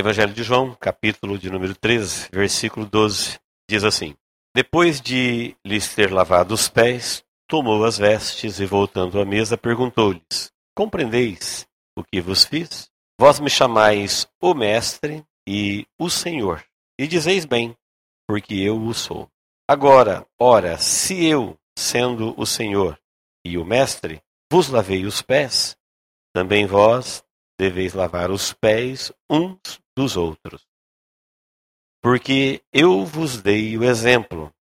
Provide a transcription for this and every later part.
Evangelho de João, capítulo de número 13, versículo 12, diz assim: Depois de lhes ter lavado os pés, tomou as vestes e, voltando à mesa, perguntou-lhes: Compreendeis o que vos fiz? Vós me chamais o Mestre e o Senhor, e dizeis bem, porque eu o sou. Agora, ora, se eu, sendo o Senhor e o Mestre, vos lavei os pés, também vós deveis lavar os pés uns dos outros. Porque eu vos dei o exemplo,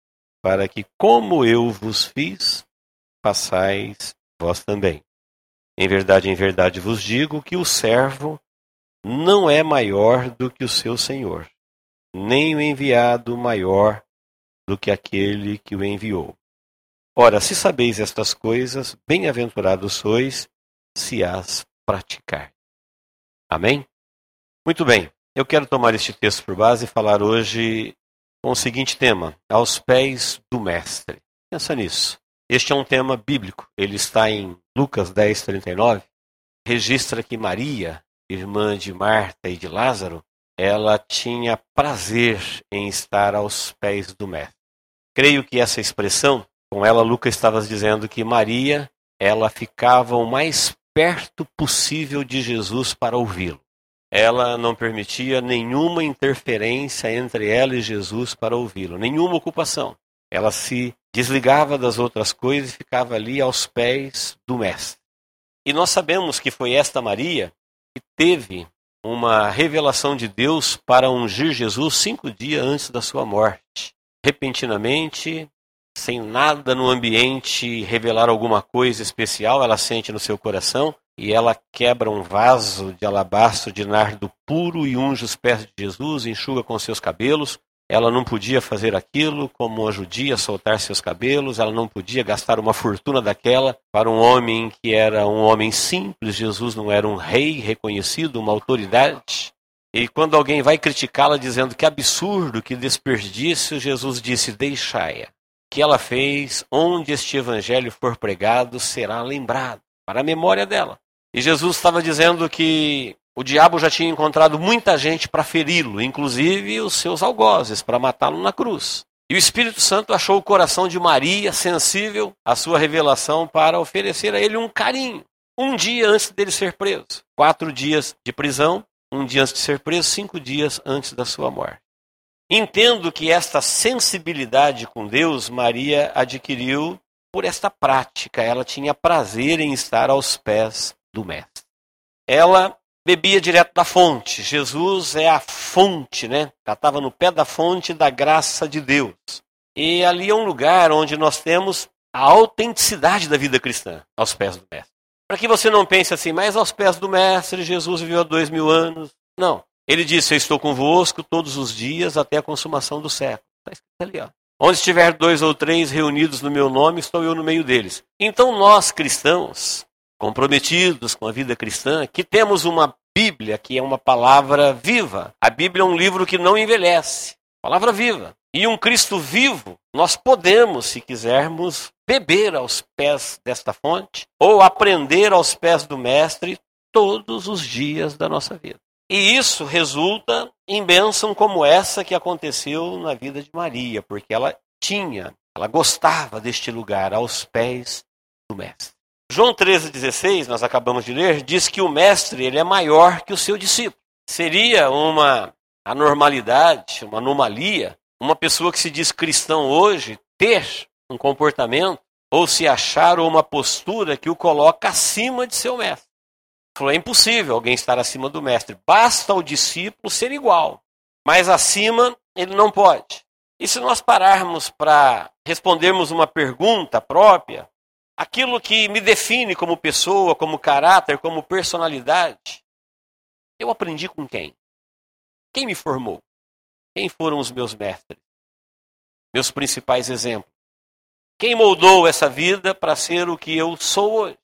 para que, como eu vos fiz, façais vós também. Em verdade, em verdade vos digo que o servo não é maior do que o seu senhor, nem o enviado maior do que aquele que o enviou. Ora, se sabeis estas coisas, bem-aventurados sois se as praticar. Amém? Muito bem, eu quero tomar este texto por base e falar hoje com o seguinte tema: aos pés do Mestre. Pensa nisso. Este é um tema bíblico. Ele está em Lucas 10, 39. Registra que Maria, irmã de Marta e de Lázaro, ela tinha prazer em estar aos pés do Mestre. Creio que essa expressão, com ela Lucas estava dizendo que Maria, ela ficava o mais perto possível de Jesus para ouvi-lo. Ela não permitia nenhuma interferência entre ela e Jesus para ouvi-lo, nenhuma ocupação. Ela se desligava das outras coisas e ficava ali aos pés do Mestre. E nós sabemos que foi esta Maria que teve uma revelação de Deus para ungir Jesus cinco dias antes da sua morte. Repentinamente, sem nada no ambiente revelar alguma coisa especial, ela sente no seu coração e ela quebra um vaso de alabastro de nardo puro e unge os pés de Jesus, enxuga com seus cabelos. Ela não podia fazer aquilo como uma judia, soltar seus cabelos, ela não podia gastar uma fortuna daquela para um homem que era um homem simples. Jesus não era um rei reconhecido, uma autoridade. E quando alguém vai criticá-la dizendo que absurdo, que desperdício, Jesus disse: Deixai-a que ela fez, onde este evangelho for pregado, será lembrado, para a memória dela. E Jesus estava dizendo que o diabo já tinha encontrado muita gente para feri-lo, inclusive os seus algozes, para matá-lo na cruz. E o Espírito Santo achou o coração de Maria sensível à sua revelação para oferecer a ele um carinho. Um dia antes dele ser preso. Quatro dias de prisão, um dia antes de ser preso, cinco dias antes da sua morte. Entendo que esta sensibilidade com Deus Maria adquiriu por esta prática. Ela tinha prazer em estar aos pés do Mestre. Ela bebia direto da fonte. Jesus é a fonte, né? Ela estava no pé da fonte da graça de Deus. E ali é um lugar onde nós temos a autenticidade da vida cristã, aos pés do Mestre. Para que você não pense assim, mas aos pés do Mestre, Jesus viveu há dois mil anos. Não. Ele disse: Eu estou convosco todos os dias até a consumação do século. Está escrito ali, ó. Onde estiver dois ou três reunidos no meu nome, estou eu no meio deles. Então, nós cristãos, comprometidos com a vida cristã, que temos uma Bíblia que é uma palavra viva. A Bíblia é um livro que não envelhece. Palavra viva. E um Cristo vivo, nós podemos, se quisermos, beber aos pés desta fonte ou aprender aos pés do Mestre todos os dias da nossa vida. E isso resulta em bênção como essa que aconteceu na vida de Maria, porque ela tinha, ela gostava deste lugar aos pés do mestre. João 13,16, nós acabamos de ler, diz que o mestre ele é maior que o seu discípulo. Seria uma anormalidade, uma anomalia, uma pessoa que se diz cristão hoje ter um comportamento ou se achar uma postura que o coloca acima de seu mestre. Falou, é impossível alguém estar acima do mestre. Basta o discípulo ser igual. Mas acima ele não pode. E se nós pararmos para respondermos uma pergunta própria, aquilo que me define como pessoa, como caráter, como personalidade, eu aprendi com quem? Quem me formou? Quem foram os meus mestres? Meus principais exemplos? Quem moldou essa vida para ser o que eu sou hoje?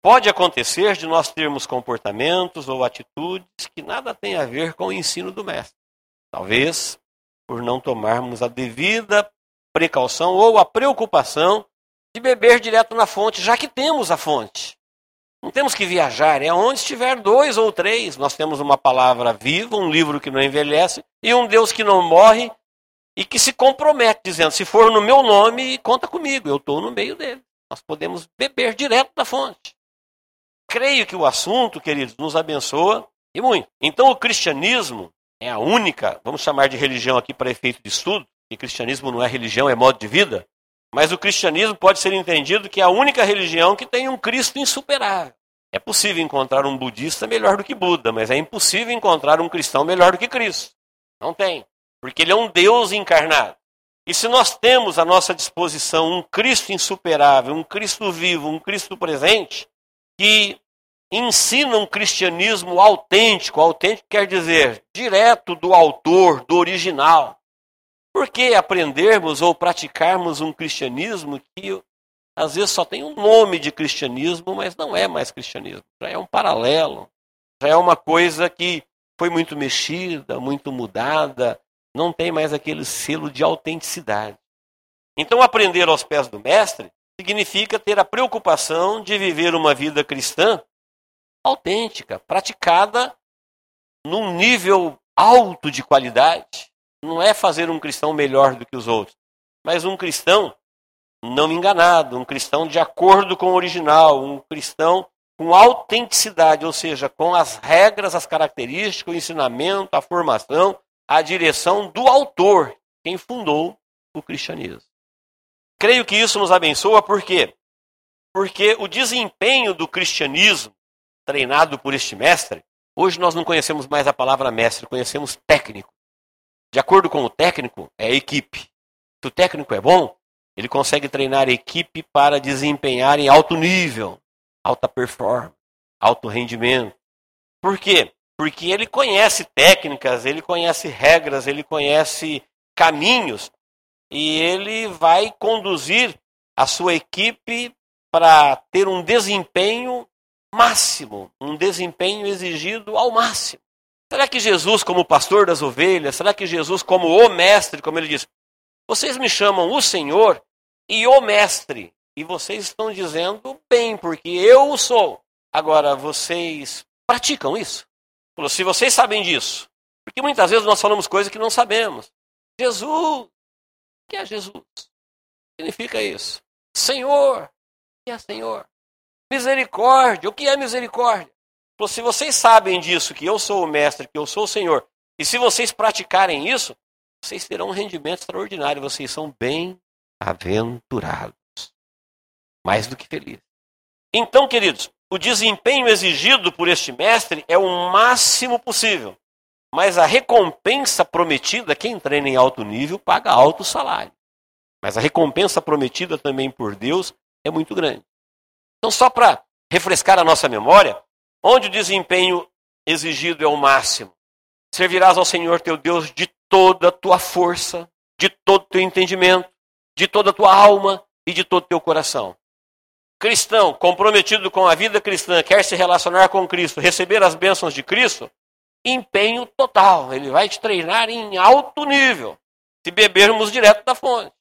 Pode acontecer de nós termos comportamentos ou atitudes que nada têm a ver com o ensino do mestre. Talvez por não tomarmos a devida precaução ou a preocupação de beber direto na fonte, já que temos a fonte. Não temos que viajar, é onde estiver dois ou três. Nós temos uma palavra viva, um livro que não envelhece e um Deus que não morre e que se compromete, dizendo: se for no meu nome, conta comigo, eu estou no meio dele. Nós podemos beber direto da fonte. Creio que o assunto, queridos, nos abençoa e muito. Então, o cristianismo é a única, vamos chamar de religião aqui para efeito de estudo, que cristianismo não é religião, é modo de vida. Mas o cristianismo pode ser entendido que é a única religião que tem um Cristo insuperável. É possível encontrar um budista melhor do que Buda, mas é impossível encontrar um cristão melhor do que Cristo. Não tem. Porque ele é um Deus encarnado. E se nós temos à nossa disposição um Cristo insuperável, um Cristo vivo, um Cristo presente, que ensina um cristianismo autêntico, autêntico quer dizer direto do autor, do original, por que aprendermos ou praticarmos um cristianismo que às vezes só tem um nome de cristianismo, mas não é mais cristianismo? Já é um paralelo, já é uma coisa que foi muito mexida, muito mudada, não tem mais aquele selo de autenticidade. Então, aprender aos pés do Mestre significa ter a preocupação de viver uma vida cristã autêntica, praticada num nível alto de qualidade, não é fazer um cristão melhor do que os outros, mas um cristão não enganado, um cristão de acordo com o original, um cristão com autenticidade, ou seja, com as regras, as características, o ensinamento, a formação, a direção do autor, quem fundou o cristianismo. Creio que isso nos abençoa, por quê? Porque o desempenho do cristianismo, treinado por este mestre, hoje nós não conhecemos mais a palavra mestre, conhecemos técnico. De acordo com o técnico, é a equipe. Se o técnico é bom, ele consegue treinar a equipe para desempenhar em alto nível, alta performance, alto rendimento. Por quê? Porque ele conhece técnicas, ele conhece regras, ele conhece caminhos e ele vai conduzir a sua equipe para ter um desempenho máximo, um desempenho exigido ao máximo. Será que Jesus, como pastor das ovelhas, será que Jesus, como o mestre, como ele diz, vocês me chamam o Senhor e o mestre, e vocês estão dizendo bem, porque eu o sou. Agora, vocês praticam isso? Se vocês sabem disso, porque muitas vezes nós falamos coisas que não sabemos. Jesus, o que é Jesus? Significa isso. Senhor, o que é Senhor? Misericórdia, o que é misericórdia? Se vocês sabem disso, que eu sou o mestre, que eu sou o Senhor, e se vocês praticarem isso, vocês terão um rendimento extraordinário. Vocês são bem-aventurados. Mais do que felizes. Então, queridos, o desempenho exigido por este mestre é o máximo possível. Mas a recompensa prometida, quem treina em alto nível paga alto salário. Mas a recompensa prometida também por Deus é muito grande. Então, só para refrescar a nossa memória, onde o desempenho exigido é o máximo. Servirás ao Senhor teu Deus de toda a tua força, de todo o teu entendimento, de toda a tua alma e de todo o teu coração. Cristão comprometido com a vida cristã, quer se relacionar com Cristo, receber as bênçãos de Cristo, empenho total. Ele vai te treinar em alto nível, se bebermos direto da fonte.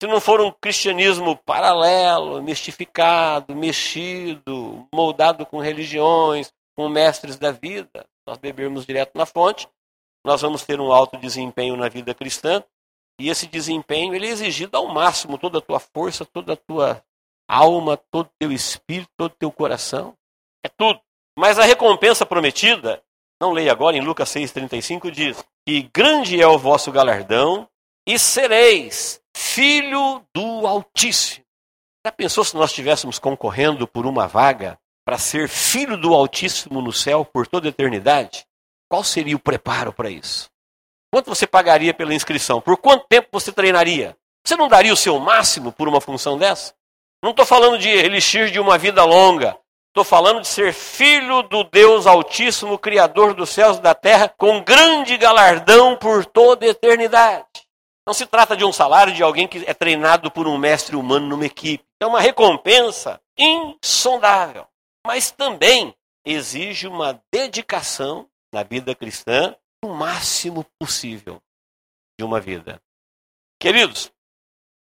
Se não for um cristianismo paralelo, mistificado, mexido, moldado com religiões, com mestres da vida, nós bebermos direto na fonte, nós vamos ter um alto desempenho na vida cristã, e esse desempenho ele é exigido ao máximo, toda a tua força, toda a tua alma, todo o teu espírito, todo o teu coração, é tudo. Mas a recompensa prometida, não leia agora, em Lucas 6,35 diz, que grande é o vosso galardão, e sereis filho do Altíssimo. Já pensou se nós estivéssemos concorrendo por uma vaga para ser filho do Altíssimo no céu por toda a eternidade? Qual seria o preparo para isso? Quanto você pagaria pela inscrição? Por quanto tempo você treinaria? Você não daria o seu máximo por uma função dessa? Não estou falando de elixir de uma vida longa. Estou falando de ser filho do Deus Altíssimo, Criador dos céus e da terra, com grande galardão por toda a eternidade. Não se trata de um salário de alguém que é treinado por um mestre humano numa equipe. É uma recompensa insondável. Mas também exige uma dedicação na vida cristã o máximo possível de uma vida. Queridos,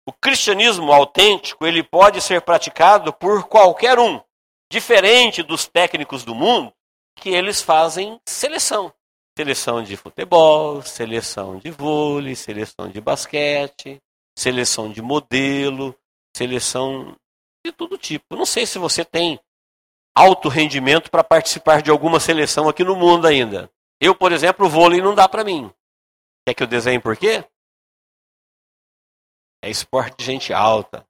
o cristianismo autêntico ele pode ser praticado por qualquer um, Diferente dos técnicos do mundo, que eles fazem seleção. Seleção de futebol, seleção de vôlei, seleção de basquete, seleção de modelo, seleção de todo tipo. Não sei se você tem alto rendimento para participar de alguma seleção aqui no mundo ainda. Eu, por exemplo, o vôlei não dá para mim. Quer que eu desenhe por quê? É esporte de gente alta.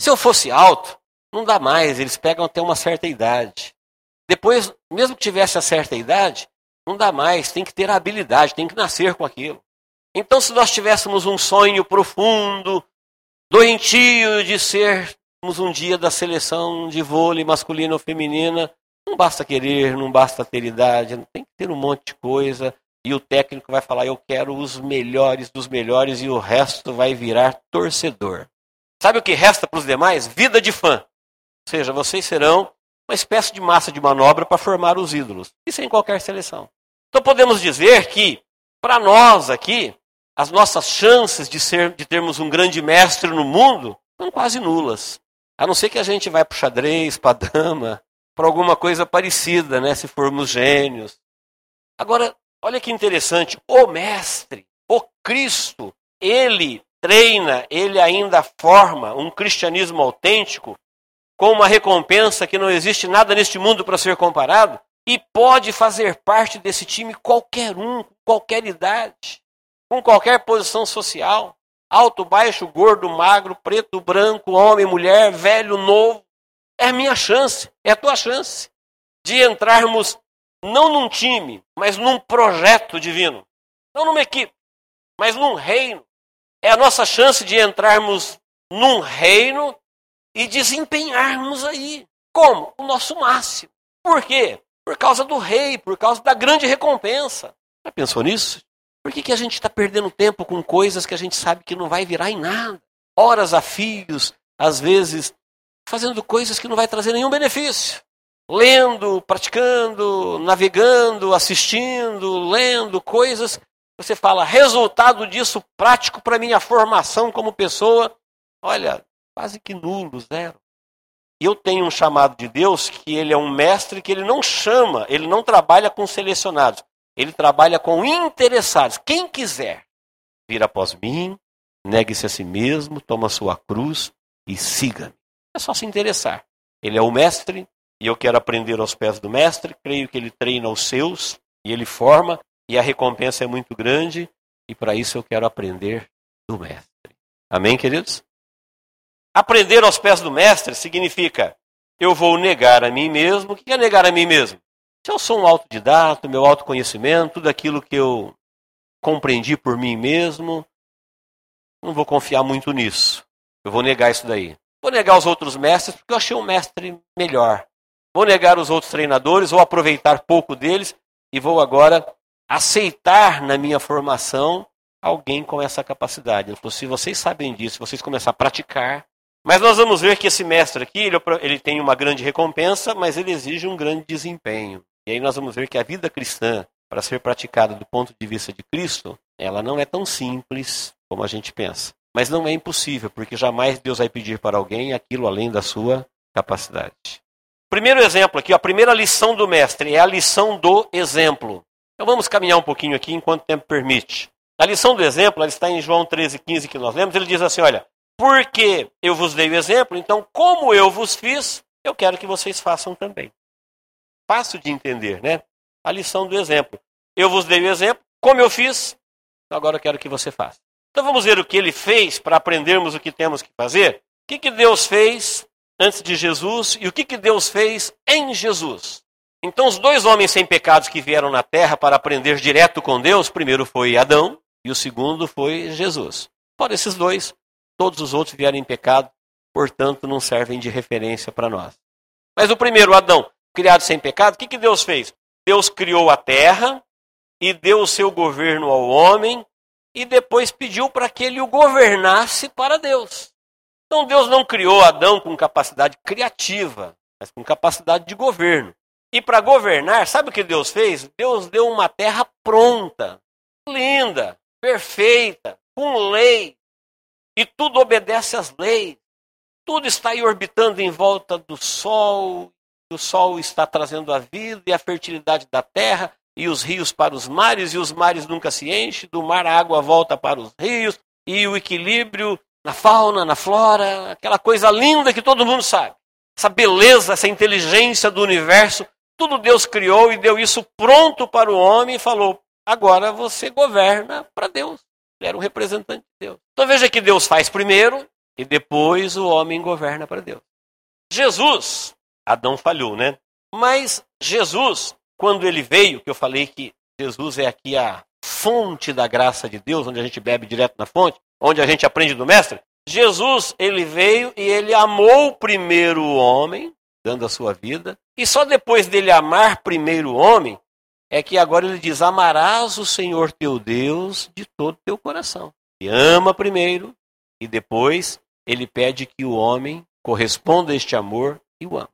Se eu fosse alto, não dá mais, eles pegam até uma certa idade. Depois, mesmo que tivesse a certa idade, não dá mais, tem que ter habilidade, tem que nascer com aquilo. Então, se nós tivéssemos um sonho profundo, doentio de sermos um dia da seleção de vôlei masculina ou feminina, não basta querer, não basta ter idade, tem que ter um monte de coisa. E o técnico vai falar: eu quero os melhores dos melhores, e o resto vai virar torcedor. Sabe o que resta para os demais? Vida de fã. Ou seja, vocês serão uma espécie de massa de manobra para formar os ídolos. Isso em qualquer seleção. Então podemos dizer que, para nós aqui, as nossas chances de, ser, de termos um grande mestre no mundo são quase nulas. A não ser que a gente vá para o xadrez, para a dama, para alguma coisa parecida, né? se formos gênios. Agora, olha que interessante, o mestre, o Cristo, ele treina, ele ainda forma um cristianismo autêntico com uma recompensa que não existe nada neste mundo para ser comparado, e pode fazer parte desse time qualquer um, qualquer idade, com qualquer posição social, alto, baixo, gordo, magro, preto, branco, homem, mulher, velho, novo. É a minha chance, é a tua chance de entrarmos não num time, mas num projeto divino. Não numa equipe, mas num reino. É a nossa chance de entrarmos num reino e desempenharmos aí. Como? O nosso máximo. Por quê? Por causa do rei, por causa da grande recompensa. Já pensou nisso? Por que, que a gente está perdendo tempo com coisas que a gente sabe que não vai virar em nada? Horas a fios, às vezes fazendo coisas que não vai trazer nenhum benefício. Lendo, praticando, navegando, assistindo, lendo coisas. Você fala, resultado disso prático para minha formação como pessoa. Olha, quase que nulo, zero. E eu tenho um chamado de Deus que ele é um mestre que ele não chama, ele não trabalha com selecionados, ele trabalha com interessados. Quem quiser vir após mim, negue-se a si mesmo, toma sua cruz e siga-me. É só se interessar. Ele é o mestre e eu quero aprender aos pés do mestre, creio que ele treina os seus e ele forma e a recompensa é muito grande e para isso eu quero aprender do mestre. Amém, queridos? Aprender aos pés do mestre significa eu vou negar a mim mesmo. O que é negar a mim mesmo? Se eu sou um autodidata, meu autoconhecimento, tudo aquilo que eu compreendi por mim mesmo, não vou confiar muito nisso. Eu vou negar isso daí. Vou negar os outros mestres porque eu achei um mestre melhor. Vou negar os outros treinadores, vou aproveitar pouco deles e vou agora aceitar na minha formação alguém com essa capacidade. Ele se vocês sabem disso, vocês começarem a praticar, mas nós vamos ver que esse mestre aqui, ele, ele tem uma grande recompensa, mas ele exige um grande desempenho. E aí nós vamos ver que a vida cristã, para ser praticada do ponto de vista de Cristo, ela não é tão simples como a gente pensa. Mas não é impossível, porque jamais Deus vai pedir para alguém aquilo além da sua capacidade. Primeiro exemplo aqui, a primeira lição do mestre é a lição do exemplo. Então vamos caminhar um pouquinho aqui enquanto o tempo permite. A lição do exemplo, ela está em João 13, 15 que nós lemos, ele diz assim, olha, porque eu vos dei o exemplo, então, como eu vos fiz, eu quero que vocês façam também. Fácil de entender, né? A lição do exemplo. Eu vos dei o exemplo, como eu fiz, então agora eu quero que você faça. Então vamos ver o que ele fez para aprendermos o que temos que fazer. O que, que Deus fez antes de Jesus e o que, que Deus fez em Jesus. Então, os dois homens sem pecados que vieram na terra para aprender direto com Deus, primeiro foi Adão e o segundo foi Jesus. Fora esses dois, todos os outros vieram em pecado, portanto não servem de referência para nós. Mas o primeiro, Adão, criado sem pecado, o que, que Deus fez? Deus criou a terra e deu o seu governo ao homem e depois pediu para que ele o governasse para Deus. Então Deus não criou Adão com capacidade criativa, mas com capacidade de governo. E para governar, sabe o que Deus fez? Deus deu uma terra pronta, linda, perfeita, com lei, e tudo obedece às leis. Tudo está aí orbitando em volta do Sol, o sol está trazendo a vida e a fertilidade da terra, e os rios para os mares, e os mares nunca se enchem, do mar a água volta para os rios, e o equilíbrio na fauna, na flora, aquela coisa linda que todo mundo sabe. Essa beleza, essa inteligência do universo, tudo Deus criou e deu isso pronto para o homem e falou: agora você governa para Deus. Ele era um representante de Deus. Então veja que Deus faz primeiro e depois o homem governa para Deus. Jesus, Adão falhou, né? Mas Jesus, quando ele veio, que eu falei que Jesus é aqui a fonte da graça de Deus, onde a gente bebe direto na fonte, onde a gente aprende do mestre. Jesus, ele veio e ele amou primeiro o homem, dando a sua vida, e só depois dele amar primeiro o homem, é que agora ele diz: Amarás o Senhor teu Deus de todo teu coração. E ama primeiro, e depois ele pede que o homem corresponda a este amor e o ama.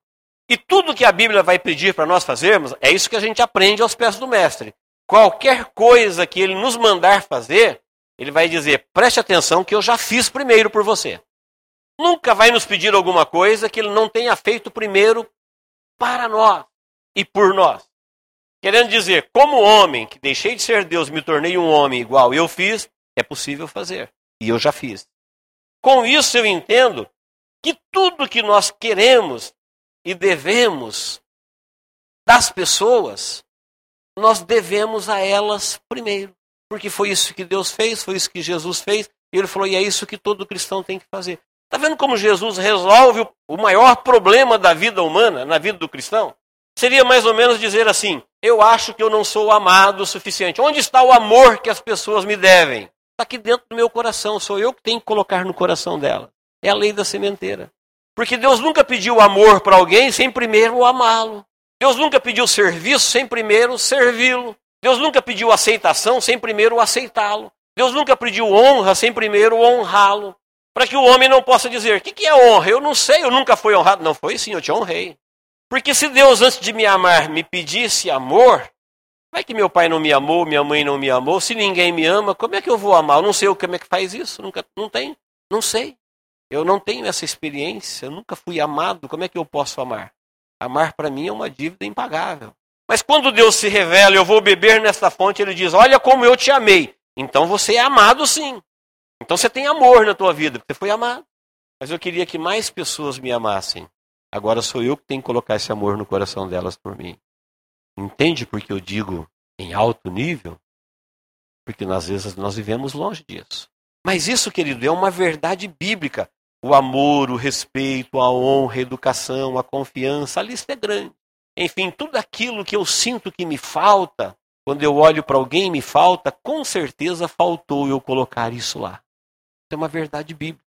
E tudo que a Bíblia vai pedir para nós fazermos, é isso que a gente aprende aos pés do Mestre. Qualquer coisa que ele nos mandar fazer, ele vai dizer: preste atenção que eu já fiz primeiro por você. Nunca vai nos pedir alguma coisa que ele não tenha feito primeiro para nós e por nós. Querendo dizer, como homem que deixei de ser Deus, me tornei um homem igual eu fiz, é possível fazer. E eu já fiz. Com isso eu entendo que tudo que nós queremos e devemos das pessoas, nós devemos a elas primeiro. Porque foi isso que Deus fez, foi isso que Jesus fez, e ele falou, e é isso que todo cristão tem que fazer. Está vendo como Jesus resolve o maior problema da vida humana, na vida do cristão? Seria mais ou menos dizer assim: eu acho que eu não sou amado o suficiente. Onde está o amor que as pessoas me devem? Está aqui dentro do meu coração, sou eu que tenho que colocar no coração dela. É a lei da sementeira. Porque Deus nunca pediu amor para alguém sem primeiro amá-lo. Deus nunca pediu serviço sem primeiro servi-lo. Deus nunca pediu aceitação sem primeiro aceitá-lo. Deus nunca pediu honra sem primeiro honrá-lo. Para que o homem não possa dizer: o que, que é honra? Eu não sei, eu nunca fui honrado. Não foi sim, eu te honrei. Porque se Deus, antes de me amar, me pedisse amor, vai que meu pai não me amou, minha mãe não me amou, se ninguém me ama, como é que eu vou amar? Eu não sei como é que faz isso, nunca, não tem, não sei. Eu não tenho essa experiência, eu nunca fui amado, como é que eu posso amar? Amar para mim é uma dívida impagável. Mas quando Deus se revela, eu vou beber nesta fonte, ele diz: Olha como eu te amei. Então você é amado sim. Então você tem amor na tua vida, porque você foi amado. Mas eu queria que mais pessoas me amassem. Agora sou eu que tenho que colocar esse amor no coração delas por mim. Entende por que eu digo em alto nível? Porque às vezes nós vivemos longe disso. Mas isso, querido, é uma verdade bíblica. O amor, o respeito, a honra, a educação, a confiança, a lista é grande. Enfim, tudo aquilo que eu sinto que me falta, quando eu olho para alguém me falta, com certeza faltou eu colocar isso lá. Isso é uma verdade bíblica.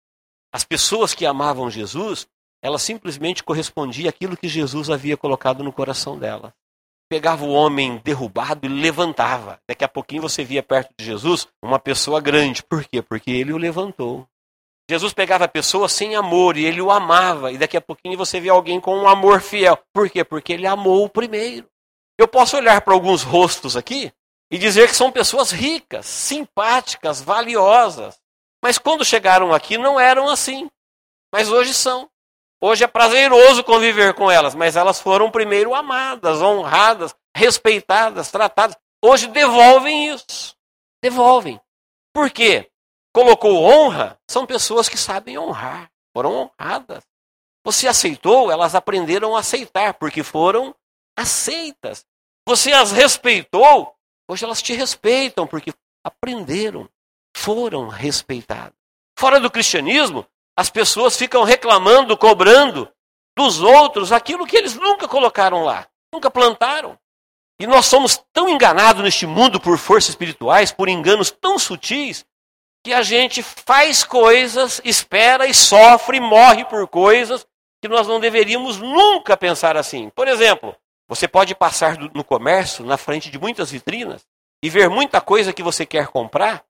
As pessoas que amavam Jesus, ela simplesmente correspondia àquilo que Jesus havia colocado no coração dela. Pegava o homem derrubado e levantava. Daqui a pouquinho você via perto de Jesus uma pessoa grande. Por quê? Porque ele o levantou. Jesus pegava a pessoa sem amor e ele o amava. E daqui a pouquinho você vê alguém com um amor fiel. Por quê? Porque ele amou o primeiro. Eu posso olhar para alguns rostos aqui e dizer que são pessoas ricas, simpáticas, valiosas. Mas quando chegaram aqui não eram assim. Mas hoje são. Hoje é prazeroso conviver com elas, mas elas foram primeiro amadas, honradas, respeitadas, tratadas. Hoje devolvem isso. Devolvem. Por quê? Colocou honra, são pessoas que sabem honrar, foram honradas. Você aceitou, elas aprenderam a aceitar, porque foram aceitas. Você as respeitou, hoje elas te respeitam, porque aprenderam, foram respeitadas. Fora do cristianismo, as pessoas ficam reclamando, cobrando dos outros aquilo que eles nunca colocaram lá, nunca plantaram. E nós somos tão enganados neste mundo por forças espirituais, por enganos tão sutis, que a gente faz coisas, espera e sofre, morre por coisas que nós não deveríamos nunca pensar assim. Por exemplo, você pode passar no comércio, na frente de muitas vitrinas, e ver muita coisa que você quer comprar,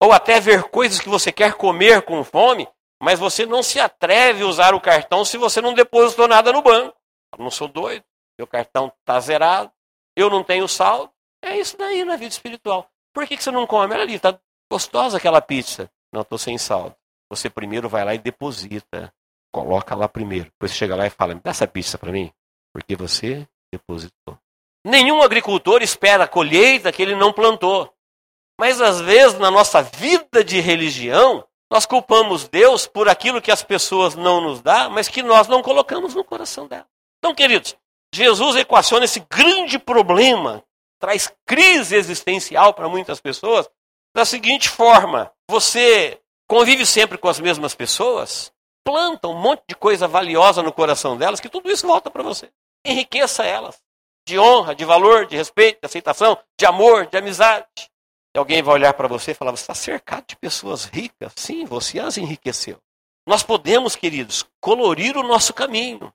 ou até ver coisas que você quer comer com fome, mas você não se atreve a usar o cartão se você não depositou nada no banco. Eu não sou doido, meu cartão está zerado, eu não tenho saldo. É isso daí na vida espiritual. Por que, que você não come? Olha ali, está gostosa aquela pizza. Não, estou sem saldo. Você primeiro vai lá e deposita. Coloca lá primeiro. Depois você chega lá e fala, me dá essa pizza para mim. Porque você depositou. Nenhum agricultor espera a colheita que ele não plantou. Mas às vezes, na nossa vida de religião, nós culpamos Deus por aquilo que as pessoas não nos dão, mas que nós não colocamos no coração dela. Então, queridos, Jesus equaciona esse grande problema, traz crise existencial para muitas pessoas, da seguinte forma: você convive sempre com as mesmas pessoas, planta um monte de coisa valiosa no coração delas, que tudo isso volta para você. Enriqueça elas de honra, de valor, de respeito, de aceitação, de amor, de amizade. Alguém vai olhar para você e falar: você está cercado de pessoas ricas. Sim, você as enriqueceu. Nós podemos, queridos, colorir o nosso caminho.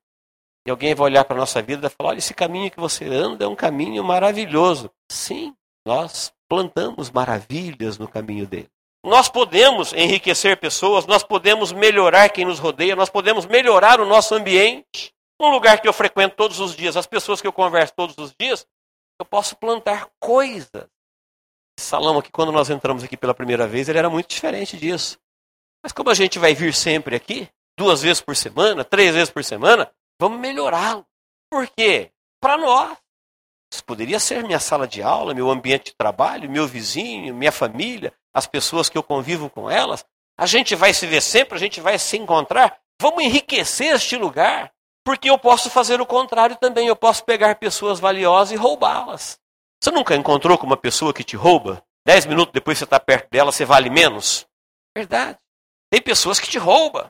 E alguém vai olhar para a nossa vida e falar: olha, esse caminho que você anda é um caminho maravilhoso. Sim, nós plantamos maravilhas no caminho dele. Nós podemos enriquecer pessoas, nós podemos melhorar quem nos rodeia, nós podemos melhorar o nosso ambiente. Um lugar que eu frequento todos os dias, as pessoas que eu converso todos os dias, eu posso plantar coisas. Salão aqui, quando nós entramos aqui pela primeira vez, ele era muito diferente disso. Mas como a gente vai vir sempre aqui, duas vezes por semana, três vezes por semana, vamos melhorá-lo. Por quê? Para nós. Isso poderia ser minha sala de aula, meu ambiente de trabalho, meu vizinho, minha família, as pessoas que eu convivo com elas. A gente vai se ver sempre, a gente vai se encontrar. Vamos enriquecer este lugar. Porque eu posso fazer o contrário também. Eu posso pegar pessoas valiosas e roubá-las. Você nunca encontrou com uma pessoa que te rouba? Dez minutos depois você está perto dela, você vale menos? Verdade. Tem pessoas que te roubam.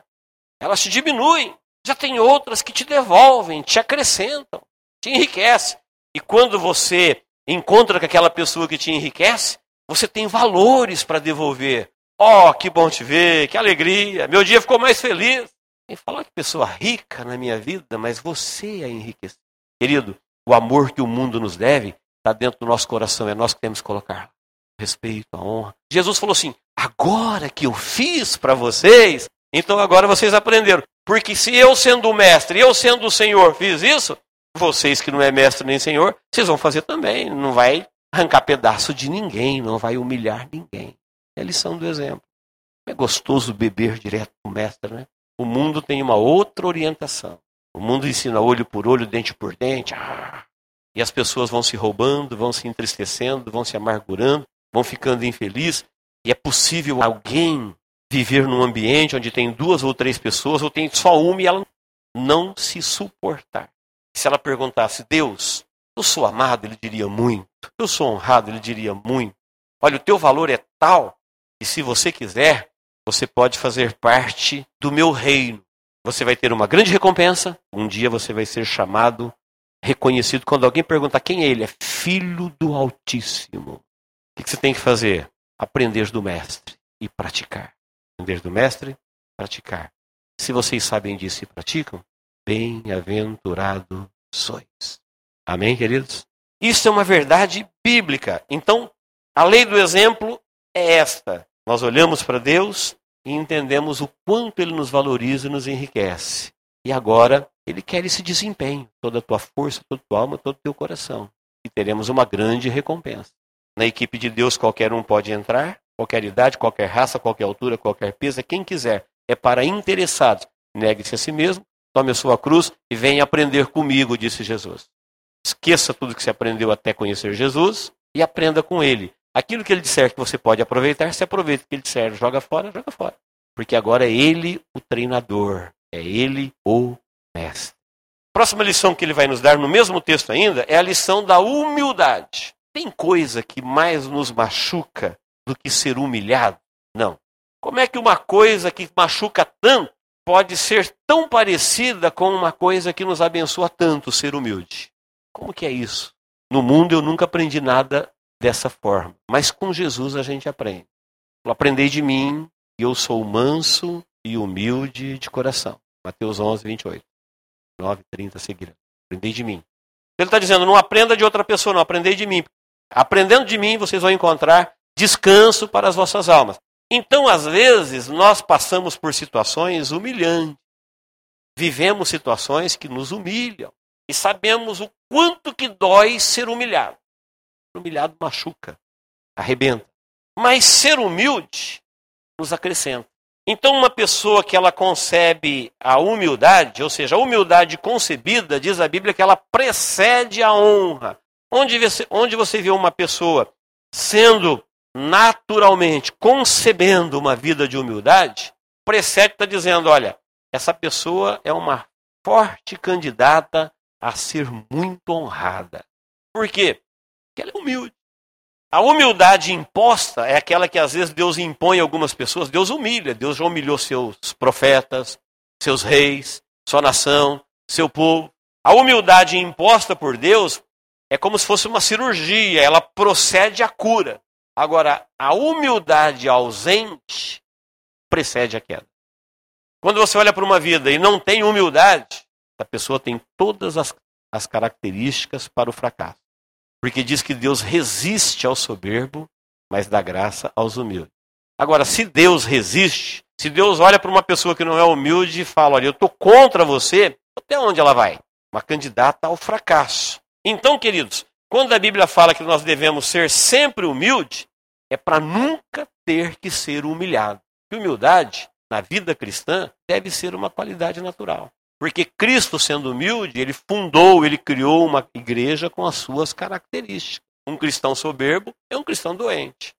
Elas te diminuem. Já tem outras que te devolvem, te acrescentam, te enriquecem. E quando você encontra com aquela pessoa que te enriquece, você tem valores para devolver. Oh, que bom te ver, que alegria, meu dia ficou mais feliz. Tem falar que pessoa rica na minha vida, mas você a enriqueceu. Querido, o amor que o mundo nos deve está dentro do nosso coração, é nós que temos que colocar. Respeito, a honra. Jesus falou assim: agora que eu fiz para vocês, então agora vocês aprenderam. Porque se eu sendo o mestre, eu sendo o Senhor, fiz isso, vocês que não é mestre nem Senhor, vocês vão fazer também. Não vai arrancar pedaço de ninguém, não vai humilhar ninguém. É a lição do exemplo. É gostoso beber direto com o mestre, né? O mundo tem uma outra orientação. O mundo ensina olho por olho, dente por dente. Ah, e as pessoas vão se roubando, vão se entristecendo, vão se amargurando, vão ficando infelizes. E é possível alguém viver num ambiente onde tem duas ou três pessoas, ou tem só uma e ela não se suportar. Se ela perguntasse, Deus, eu sou amado, ele diria muito. Eu sou honrado, ele diria muito. Olha, o teu valor é tal, e se você quiser, você pode fazer parte do meu reino. Você vai ter uma grande recompensa. Um dia você vai ser chamado, reconhecido. Quando alguém perguntar quem é ele, é filho do Altíssimo. O que você tem que fazer? Aprender do Mestre e praticar. Aprender do Mestre, praticar. Se vocês sabem disso e praticam, bem-aventurado sois. Amém, queridos? Isso é uma verdade bíblica. Então, a lei do exemplo é esta. Nós olhamos para Deus e entendemos o quanto Ele nos valoriza e nos enriquece. E agora Ele quer esse desempenho, toda a tua força, toda a tua alma, todo o teu coração. E teremos uma grande recompensa. Na equipe de Deus qualquer um pode entrar, qualquer idade, qualquer raça, qualquer altura, qualquer peso, quem quiser. É para interessados. Negue-se a si mesmo, tome a sua cruz e venha aprender comigo, disse Jesus. Esqueça tudo que você aprendeu até conhecer Jesus e aprenda com Ele. Aquilo que ele disser que você pode aproveitar, se aproveita. O que ele disser, joga fora, joga fora. Porque agora é ele o treinador, é ele o mestre. Próxima lição que ele vai nos dar no mesmo texto ainda é a lição da humildade. Tem coisa que mais nos machuca do que ser humilhado? Não. Como é que uma coisa que machuca tanto pode ser tão parecida com uma coisa que nos abençoa tanto, ser humilde? Como que é isso? No mundo eu nunca aprendi nada dessa forma. Mas com Jesus a gente aprende. Aprendei de mim, e eu sou manso e humilde de coração. Mateus 11, 28. 9, 30 seguirá. Aprendei de mim. Ele está dizendo, não aprenda de outra pessoa, não, aprendei de mim. Aprendendo de mim, vocês vão encontrar descanso para as vossas almas. Então, às vezes, nós passamos por situações humilhantes. Vivemos situações que nos humilham. E sabemos o quanto que dói ser humilhado humilhado machuca, arrebenta. Mas ser humilde nos acrescenta. Então, uma pessoa que ela concebe a humildade, ou seja, a humildade concebida, diz a Bíblia que ela precede a honra. Onde você, onde você vê uma pessoa sendo naturalmente concebendo uma vida de humildade, precede está dizendo: olha, essa pessoa é uma forte candidata a ser muito honrada. Por quê? Porque ela é humilde. A humildade imposta é aquela que às vezes Deus impõe a algumas pessoas. Deus humilha. Deus já humilhou seus profetas, seus reis, sua nação, seu povo. A humildade imposta por Deus é como se fosse uma cirurgia, ela procede à cura. Agora, a humildade ausente precede a queda. Quando você olha para uma vida e não tem humildade, a pessoa tem todas as, as características para o fracasso. Porque diz que Deus resiste ao soberbo, mas dá graça aos humildes. Agora, se Deus resiste, se Deus olha para uma pessoa que não é humilde e fala: Olha, eu estou contra você, até onde ela vai? Uma candidata ao fracasso. Então, queridos, quando a Bíblia fala que nós devemos ser sempre humilde, é para nunca ter que ser humilhado. E humildade, na vida cristã, deve ser uma qualidade natural. Porque Cristo, sendo humilde, ele fundou, ele criou uma igreja com as suas características. Um cristão soberbo é um cristão doente.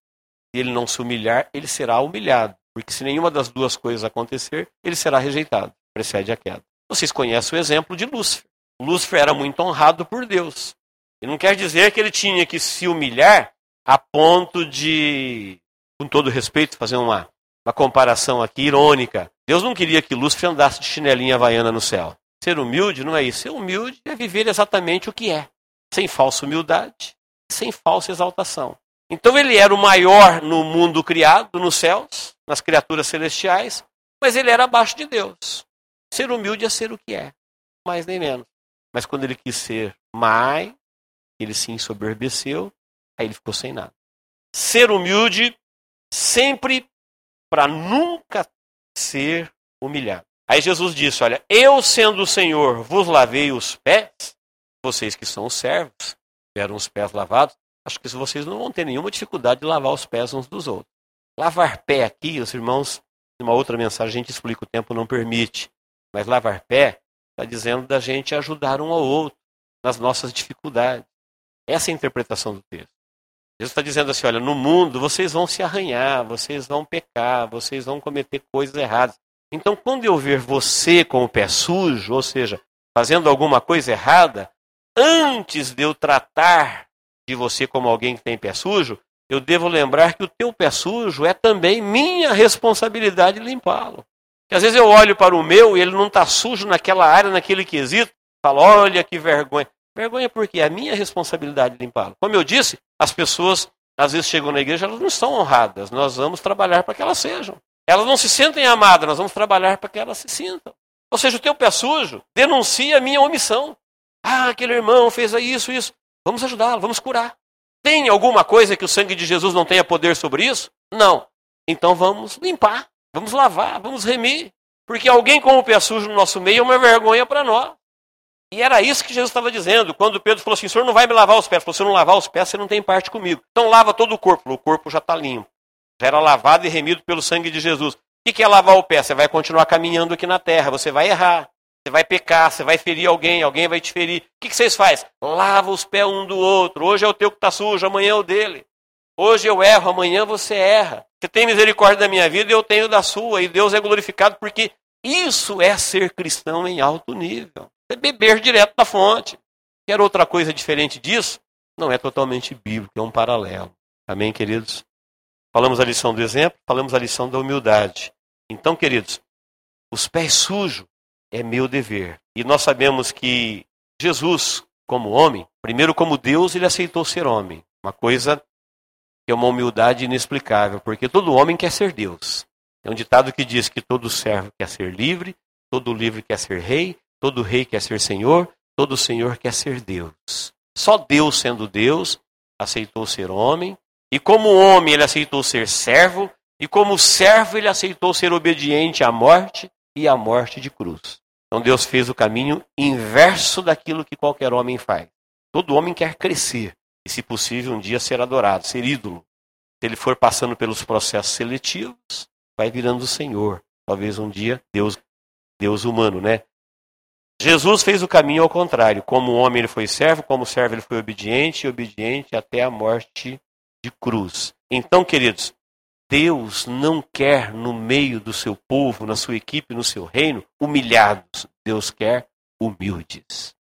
Se ele não se humilhar, ele será humilhado. Porque se nenhuma das duas coisas acontecer, ele será rejeitado. Precede a queda. Vocês conhecem o exemplo de Lúcifer. Lúcifer era muito honrado por Deus. E não quer dizer que ele tinha que se humilhar a ponto de, com todo respeito, fazer uma uma comparação aqui irônica. Deus não queria que Lúcifer andasse de chinelinha havaiana no céu. Ser humilde não é isso. Ser humilde é viver exatamente o que é, sem falsa humildade, sem falsa exaltação. Então ele era o maior no mundo criado, nos céus, nas criaturas celestiais, mas ele era abaixo de Deus. Ser humilde é ser o que é, mais nem menos. Mas quando ele quis ser mais, ele se ensoberbeceu, aí ele ficou sem nada. Ser humilde sempre para nunca ser humilhado. Aí Jesus disse: Olha, eu sendo o Senhor vos lavei os pés, vocês que são os servos, tiveram os pés lavados, acho que vocês não vão ter nenhuma dificuldade de lavar os pés uns dos outros. Lavar pé aqui, os irmãos, numa outra mensagem a gente explica, o tempo não permite, mas lavar pé está dizendo da gente ajudar um ao outro nas nossas dificuldades. Essa é a interpretação do texto. Jesus está dizendo assim: olha, no mundo vocês vão se arranhar, vocês vão pecar, vocês vão cometer coisas erradas. Então, quando eu ver você com o pé sujo, ou seja, fazendo alguma coisa errada, antes de eu tratar de você como alguém que tem pé sujo, eu devo lembrar que o teu pé sujo é também minha responsabilidade limpá-lo. Que às vezes eu olho para o meu e ele não está sujo naquela área, naquele quesito, falo, olha que vergonha. Vergonha porque é a minha responsabilidade limpá-lo. Como eu disse, as pessoas às vezes chegam na igreja, elas não estão honradas. Nós vamos trabalhar para que elas sejam. Elas não se sentem amadas, nós vamos trabalhar para que elas se sintam. Ou seja, o teu pé sujo denuncia a minha omissão. Ah, aquele irmão fez isso, isso. Vamos ajudá-lo, vamos curar. Tem alguma coisa que o sangue de Jesus não tenha poder sobre isso? Não. Então vamos limpar, vamos lavar, vamos remir. Porque alguém com o pé sujo no nosso meio é uma vergonha para nós. E era isso que Jesus estava dizendo. Quando Pedro falou assim: senhor não vai me lavar os pés. Falou: se eu não lavar os pés, você não tem parte comigo. Então lava todo o corpo. O corpo já está limpo. Já era lavado e remido pelo sangue de Jesus. O que é lavar o pé? Você vai continuar caminhando aqui na terra. Você vai errar. Você vai pecar. Você vai ferir alguém. Alguém vai te ferir. O que vocês fazem? Lava os pés um do outro. Hoje é o teu que está sujo. Amanhã é o dele. Hoje eu erro. Amanhã você erra. Você tem misericórdia da minha vida e eu tenho da sua. E Deus é glorificado porque isso é ser cristão em alto nível. É beber direto da fonte. Quer outra coisa diferente disso? Não é totalmente bíblico, é um paralelo. Amém, queridos? Falamos a lição do exemplo, falamos a lição da humildade. Então, queridos, os pés sujos é meu dever. E nós sabemos que Jesus, como homem, primeiro como Deus, ele aceitou ser homem. Uma coisa que é uma humildade inexplicável, porque todo homem quer ser Deus. É um ditado que diz que todo servo quer ser livre, todo livre quer ser rei, Todo rei quer ser senhor, todo senhor quer ser Deus. Só Deus, sendo Deus, aceitou ser homem, e como homem ele aceitou ser servo, e como servo ele aceitou ser obediente à morte e à morte de cruz. Então Deus fez o caminho inverso daquilo que qualquer homem faz. Todo homem quer crescer e, se possível, um dia ser adorado, ser ídolo. Se ele for passando pelos processos seletivos, vai virando o Senhor. Talvez um dia Deus, Deus humano, né? Jesus fez o caminho ao contrário. Como homem ele foi servo, como servo ele foi obediente e obediente até a morte de cruz. Então, queridos, Deus não quer no meio do seu povo, na sua equipe, no seu reino, humilhados. Deus quer humildes.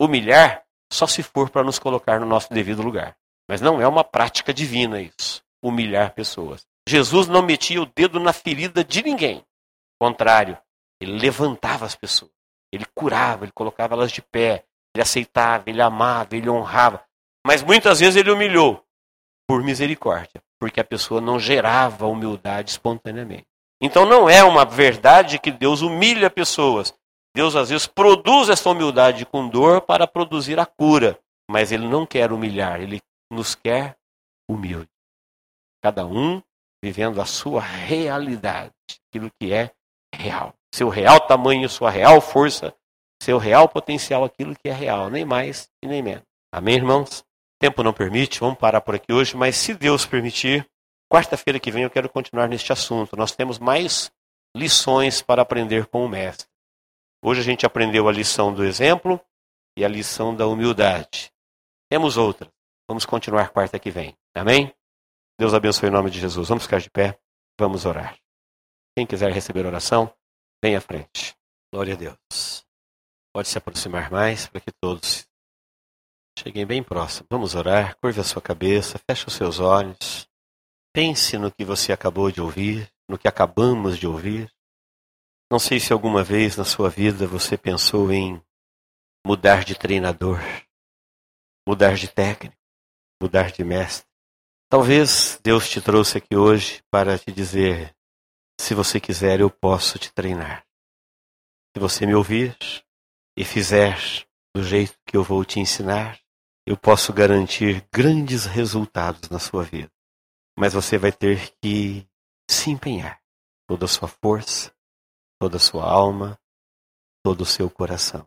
Humilhar só se for para nos colocar no nosso devido lugar. Mas não é uma prática divina isso, humilhar pessoas. Jesus não metia o dedo na ferida de ninguém. Ao contrário, ele levantava as pessoas. Ele curava, ele colocava elas de pé. Ele aceitava, ele amava, ele honrava. Mas muitas vezes ele humilhou por misericórdia, porque a pessoa não gerava humildade espontaneamente. Então não é uma verdade que Deus humilha pessoas. Deus às vezes produz essa humildade com dor para produzir a cura, mas ele não quer humilhar, ele nos quer humilde. Cada um vivendo a sua realidade, aquilo que é real. Seu real tamanho, sua real força, seu real potencial, aquilo que é real, nem mais e nem menos. Amém, irmãos? O tempo não permite, vamos parar por aqui hoje, mas se Deus permitir, quarta-feira que vem eu quero continuar neste assunto. Nós temos mais lições para aprender com o Mestre. Hoje a gente aprendeu a lição do exemplo e a lição da humildade. Temos outra. Vamos continuar quarta que vem. Amém? Deus abençoe em nome de Jesus. Vamos ficar de pé. Vamos orar. Quem quiser receber oração, vem à frente. Glória a Deus. Pode se aproximar mais para que todos cheguem bem próximos. Vamos orar. Curva a sua cabeça, feche os seus olhos. Pense no que você acabou de ouvir, no que acabamos de ouvir. Não sei se alguma vez na sua vida você pensou em mudar de treinador, mudar de técnico, mudar de mestre. Talvez Deus te trouxe aqui hoje para te dizer: se você quiser, eu posso te treinar. Se você me ouvir e fizer do jeito que eu vou te ensinar, eu posso garantir grandes resultados na sua vida. Mas você vai ter que se empenhar, toda a sua força, toda a sua alma, todo o seu coração.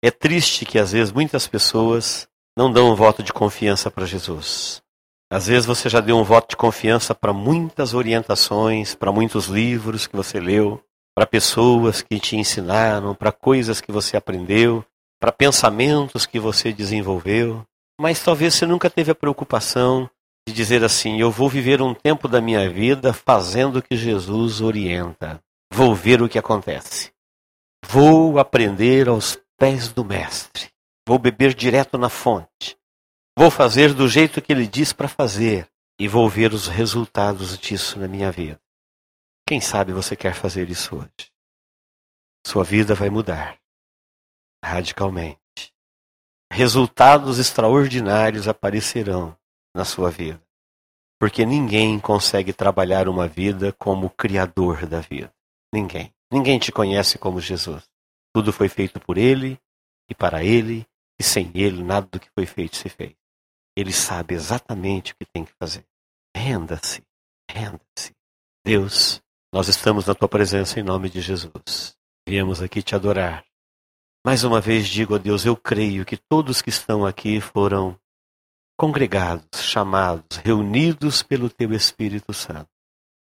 É triste que às vezes muitas pessoas não dão um voto de confiança para Jesus. Às vezes você já deu um voto de confiança para muitas orientações, para muitos livros que você leu, para pessoas que te ensinaram, para coisas que você aprendeu, para pensamentos que você desenvolveu. Mas talvez você nunca teve a preocupação de dizer assim: eu vou viver um tempo da minha vida fazendo o que Jesus orienta. Vou ver o que acontece. Vou aprender aos pés do Mestre. Vou beber direto na fonte. Vou fazer do jeito que ele diz para fazer e vou ver os resultados disso na minha vida. Quem sabe você quer fazer isso hoje? Sua vida vai mudar radicalmente. Resultados extraordinários aparecerão na sua vida. Porque ninguém consegue trabalhar uma vida como o Criador da vida. Ninguém. Ninguém te conhece como Jesus. Tudo foi feito por Ele e para Ele, e sem Ele nada do que foi feito se fez. Ele sabe exatamente o que tem que fazer. Renda-se, renda-se. Deus, nós estamos na tua presença em nome de Jesus. Viemos aqui te adorar. Mais uma vez digo a Deus, eu creio que todos que estão aqui foram congregados, chamados, reunidos pelo teu Espírito Santo.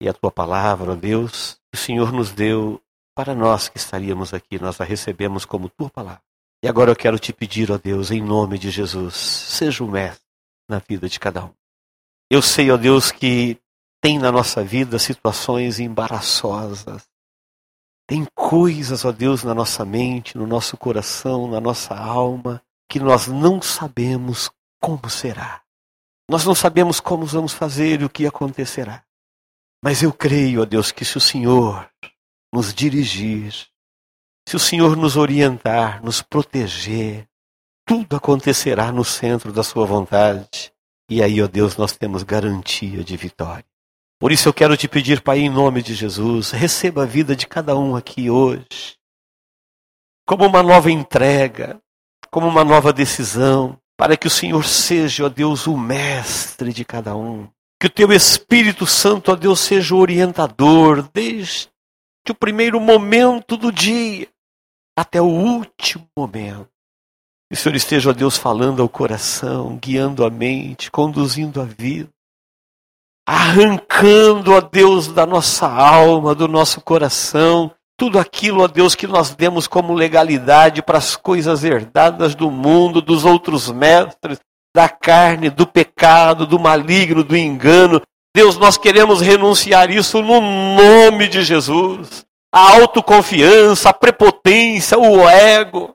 E a tua palavra, Deus, o Senhor nos deu para nós que estaríamos aqui, nós a recebemos como tua palavra. E agora eu quero te pedir, ó Deus, em nome de Jesus, seja o mestre na vida de cada um. Eu sei, ó Deus, que tem na nossa vida situações embaraçosas. Tem coisas, ó Deus, na nossa mente, no nosso coração, na nossa alma, que nós não sabemos como será. Nós não sabemos como vamos fazer e o que acontecerá. Mas eu creio, ó Deus, que se o Senhor nos dirigir, se o Senhor nos orientar, nos proteger, tudo acontecerá no centro da Sua vontade. E aí, ó Deus, nós temos garantia de vitória. Por isso eu quero te pedir, Pai, em nome de Jesus, receba a vida de cada um aqui hoje, como uma nova entrega, como uma nova decisão, para que o Senhor seja, ó Deus, o mestre de cada um. Que o teu Espírito Santo, ó Deus, seja o orientador desde o primeiro momento do dia até o último momento. O Senhor esteja, ó Deus, falando ao coração, guiando a mente, conduzindo a vida. arrancando, ó Deus, da nossa alma, do nosso coração, tudo aquilo, ó Deus, que nós demos como legalidade para as coisas herdadas do mundo, dos outros mestres, da carne, do pecado, do maligno, do engano. Deus, nós queremos renunciar isso no nome de Jesus. A autoconfiança, a prepotência, o ego.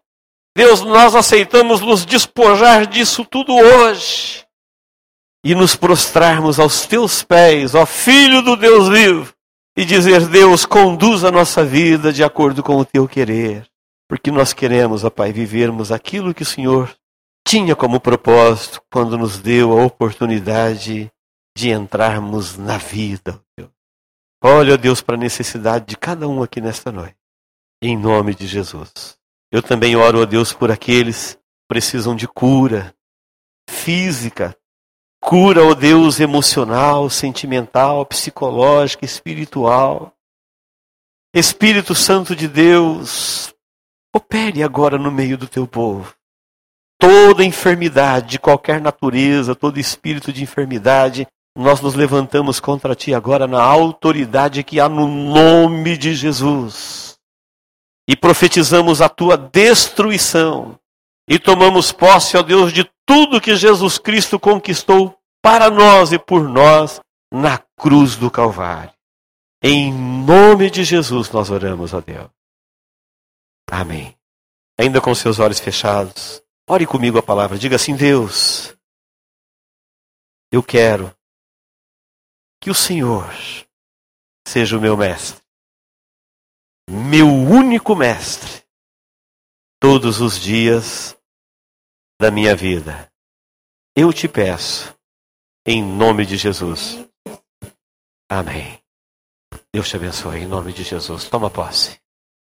Deus, nós aceitamos nos despojar disso tudo hoje e nos prostrarmos aos teus pés, ó Filho do Deus vivo, e dizer: Deus, conduz a nossa vida de acordo com o teu querer, porque nós queremos, ó Pai, vivermos aquilo que o Senhor tinha como propósito quando nos deu a oportunidade de entrarmos na vida. Olha, Deus, para a necessidade de cada um aqui nesta noite, em nome de Jesus. Eu também oro a Deus por aqueles que precisam de cura física, Cura, ó Deus, emocional, sentimental, psicológica, espiritual. Espírito Santo de Deus, opere agora no meio do teu povo. Toda enfermidade de qualquer natureza, todo espírito de enfermidade, nós nos levantamos contra ti agora na autoridade que há no nome de Jesus. E profetizamos a tua destruição. E tomamos posse, ó Deus, de tudo que Jesus Cristo conquistou para nós e por nós na cruz do Calvário. Em nome de Jesus nós oramos a Deus. Amém. Ainda com seus olhos fechados, ore comigo a palavra. Diga assim: Deus, eu quero que o Senhor seja o meu mestre, meu único mestre, todos os dias da minha vida. Eu te peço, em nome de Jesus. Amém. Deus te abençoe, em nome de Jesus. Toma posse.